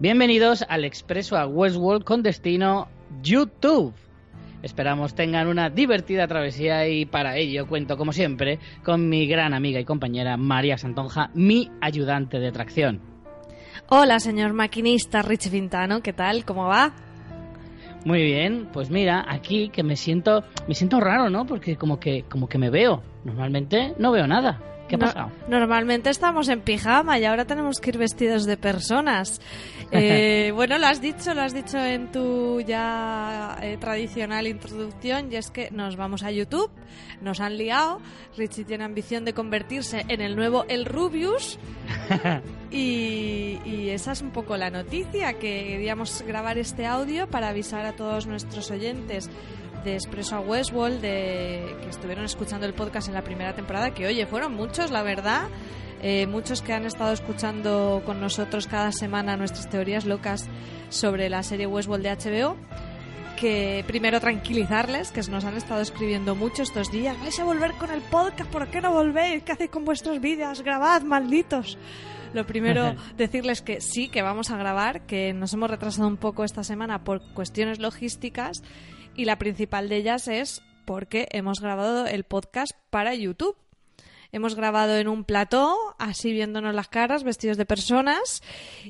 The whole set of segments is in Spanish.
Bienvenidos al Expreso a Westworld con destino YouTube. Esperamos tengan una divertida travesía y para ello cuento, como siempre, con mi gran amiga y compañera María Santonja, mi ayudante de tracción. Hola, señor maquinista Rich Vintano, ¿qué tal? ¿Cómo va? Muy bien, pues mira, aquí que me siento, me siento raro, ¿no? Porque como que, como que me veo. Normalmente no veo nada. ¿Qué ha No- pasado? normalmente estamos en pijama y ahora tenemos que ir vestidos de personas. Eh, bueno, lo has dicho, lo has dicho en tu ya eh, tradicional introducción y es que nos vamos a YouTube, nos han liado, Richie tiene ambición de convertirse en el nuevo El Rubius y, y esa es un poco la noticia, que queríamos grabar este audio para avisar a todos nuestros oyentes de Expreso a Westworld, de, que estuvieron escuchando el podcast en la primera temporada, que oye, fueron muchos, la verdad. Eh, muchos que han estado escuchando con nosotros cada semana nuestras teorías locas sobre la serie Westworld de HBO. Que primero tranquilizarles, que nos han estado escribiendo mucho estos días. ¿Vais a volver con el podcast? ¿Por qué no volvéis? ¿Qué hacéis con vuestros vídeos? Grabad, malditos. Lo primero, decirles que sí, que vamos a grabar, que nos hemos retrasado un poco esta semana por cuestiones logísticas y la principal de ellas es porque hemos grabado el podcast para YouTube. Hemos grabado en un plató, así viéndonos las caras, vestidos de personas.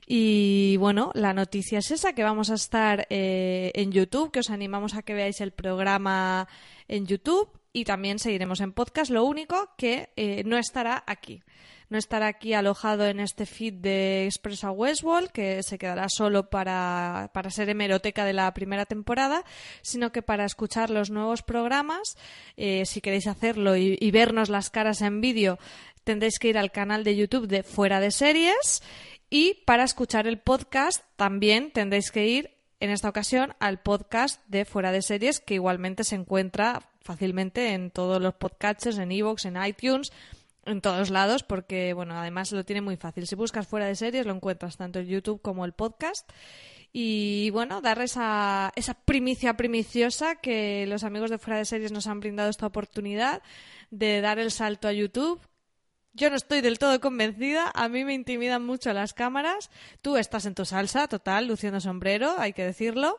Y bueno, la noticia es esa, que vamos a estar eh, en YouTube, que os animamos a que veáis el programa en YouTube y también seguiremos en podcast. Lo único que eh, no estará aquí. No estará aquí alojado en este feed de Express a Westworld, que se quedará solo para, para ser hemeroteca de la primera temporada, sino que para escuchar los nuevos programas, eh, si queréis hacerlo y, y vernos las caras en vídeo, tendréis que ir al canal de YouTube de Fuera de Series. Y para escuchar el podcast, también tendréis que ir, en esta ocasión, al podcast de Fuera de Series, que igualmente se encuentra fácilmente en todos los podcatchers, en iVoox, en iTunes, en todos lados, porque, bueno, además lo tiene muy fácil. Si buscas fuera de series, lo encuentras tanto en YouTube como el podcast. Y bueno, dar esa, esa primicia primiciosa que los amigos de fuera de series nos han brindado esta oportunidad de dar el salto a YouTube. Yo no estoy del todo convencida, a mí me intimidan mucho las cámaras. Tú estás en tu salsa, total, luciendo sombrero, hay que decirlo.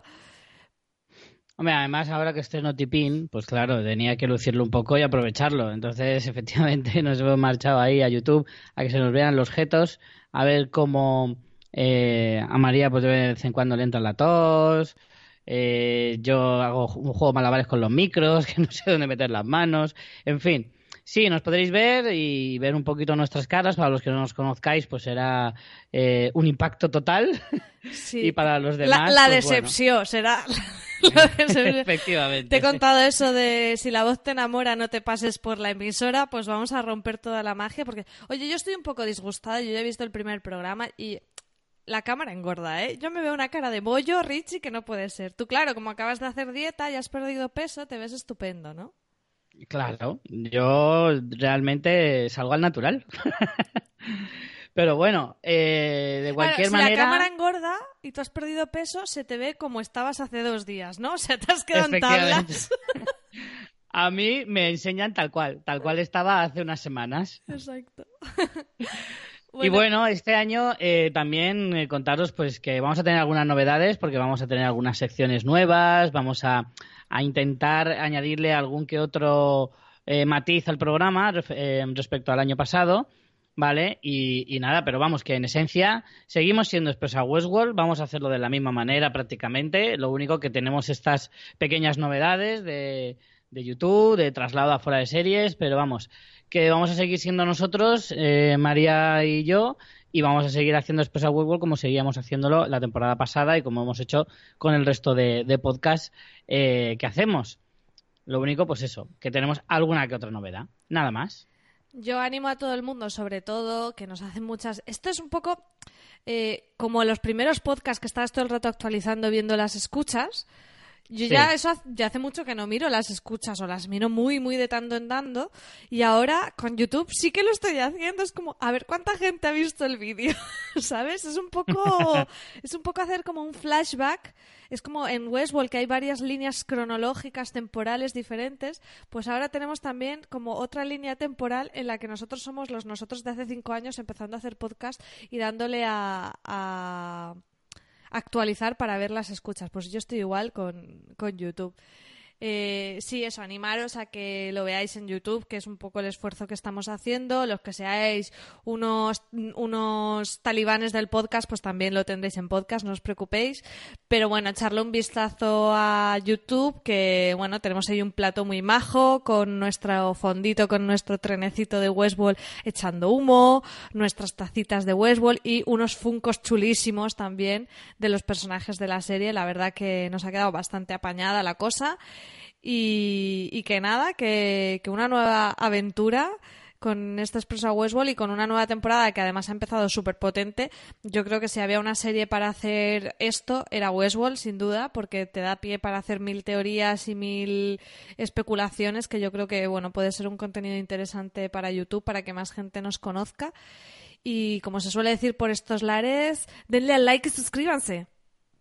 Hombre, además ahora que estreno Tipín, pues claro, tenía que lucirlo un poco y aprovecharlo. Entonces, efectivamente, nos hemos marchado ahí a YouTube a que se nos vean los jetos, a ver cómo eh, a María pues de vez en cuando le entra la tos. eh, yo hago un juego malabares con los micros, que no sé dónde meter las manos. En fin, sí, nos podréis ver y ver un poquito nuestras caras. Para los que no nos conozcáis, pues será eh, un impacto total. Sí. Y para los La, demás, la pues, bueno. decepción será. la decepción. Efectivamente. Te he contado eso de si la voz te enamora no te pases por la emisora, pues vamos a romper toda la magia porque, oye, yo estoy un poco disgustada, yo ya he visto el primer programa y la cámara engorda, ¿eh? Yo me veo una cara de bollo, Richie, que no puede ser. Tú, claro, como acabas de hacer dieta y has perdido peso, te ves estupendo, ¿no? Claro, yo realmente salgo al natural. Pero bueno, eh, de cualquier Claro, si manera. la cámara engorda y tú has perdido peso, se te ve como estabas hace dos días, ¿no? O sea, te has quedado en tablas. A mí me enseñan tal cual, tal cual estaba hace unas semanas. Exacto. Y bueno, este año eh, también eh, contaros pues que vamos a tener algunas novedades porque vamos a tener algunas secciones nuevas, vamos a, a intentar añadirle algún que otro eh, matiz al programa eh, respecto al año pasado, ¿vale? Y, y nada, pero vamos, que en esencia seguimos siendo Expresa Westworld, vamos a hacerlo de la misma manera prácticamente, lo único que tenemos estas pequeñas novedades de, de YouTube, de traslado a fuera de series, pero vamos, que vamos a seguir siendo nosotros, eh, María y yo, y vamos a seguir haciendo Expresa World como seguíamos haciéndolo la temporada pasada y como hemos hecho con el resto de, de podcasts eh, que hacemos. Lo único, pues eso, que tenemos alguna que otra novedad. Nada más. Yo animo a todo el mundo, sobre todo, que nos hacen muchas. Esto es un poco eh, como los primeros podcasts que estabas todo el rato actualizando, viendo las escuchas. Yo ya eso ya hace mucho que no miro las escuchas o las miro muy, muy de tanto en tanto. Y ahora con YouTube sí que lo estoy haciendo. Es como, a ver cuánta gente ha visto el vídeo, ¿sabes? Es un poco, es un poco hacer como un flashback. Es como en Westworld que hay varias líneas cronológicas temporales diferentes. Pues ahora tenemos también como otra línea temporal en la que nosotros somos los nosotros de hace cinco años empezando a hacer podcast y dándole a actualizar para ver las escuchas. Pues yo estoy igual con, con YouTube. Eh, sí, eso, animaros a que lo veáis en YouTube, que es un poco el esfuerzo que estamos haciendo. Los que seáis unos, unos talibanes del podcast, pues también lo tendréis en podcast, no os preocupéis. Pero bueno, echarle un vistazo a YouTube, que bueno, tenemos ahí un plato muy majo, con nuestro fondito, con nuestro trenecito de Westworld echando humo, nuestras tacitas de Westworld y unos funcos chulísimos también de los personajes de la serie. La verdad que nos ha quedado bastante apañada la cosa. Y, que nada, que, una nueva aventura con este Expreso Westworld y con una nueva temporada que además ha empezado súper potente. Yo creo que si había una serie para hacer esto, era Westworld, sin duda, porque te da pie para hacer mil teorías y mil especulaciones, que yo creo que bueno puede ser un contenido interesante para YouTube, para que más gente nos conozca. Y como se suele decir por estos lares, denle al like y suscríbanse.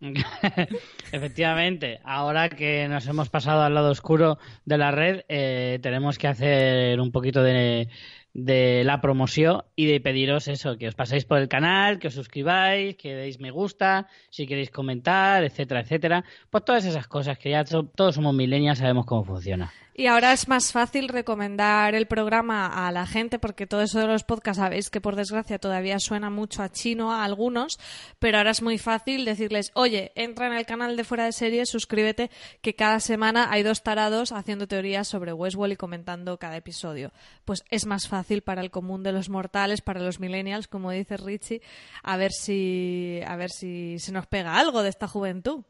Efectivamente, ahora que nos hemos pasado al lado oscuro de la red, eh, tenemos que hacer un poquito de, de la promoción y de pediros eso, que os paséis por el canal, que os suscribáis, que deis me gusta, si queréis comentar, etcétera, etcétera. Pues todas esas cosas que ya todos somos milenias, sabemos cómo funciona. Y ahora es más fácil recomendar el programa a la gente porque todo eso de los podcasts sabéis que por desgracia todavía suena mucho a chino a algunos, pero ahora es muy fácil decirles, oye, entra en el canal de Fuera de Series, suscríbete, que cada semana hay dos tarados haciendo teorías sobre Westworld y comentando cada episodio. Pues es más fácil para el común de los mortales, para los millennials, como dice Richie, a ver si, a ver si se nos pega algo de esta juventud.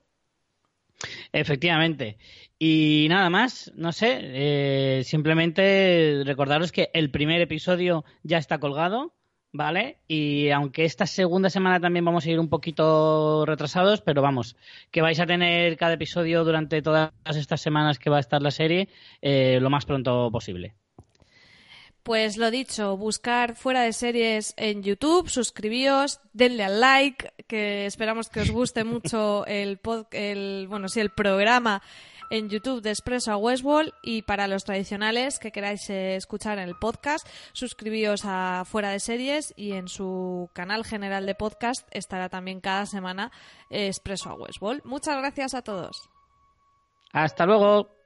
Efectivamente. Y nada más, no sé, eh, simplemente recordaros que el primer episodio ya está colgado, ¿vale? Y aunque esta segunda semana también vamos a ir un poquito retrasados, pero vamos, que vais a tener cada episodio durante todas estas semanas que va a estar la serie eh, lo más pronto posible. Pues lo dicho, buscar fuera de series en YouTube, suscribíos, denle al like, que esperamos que os guste mucho el, el bueno, sí, el programa en YouTube de Expreso a Westworld y para los tradicionales que queráis eh, escuchar en el podcast, suscribíos a Fuera de Series y en su canal general de podcast estará también cada semana eh, Expreso a Westworld. Muchas gracias a todos. Hasta luego.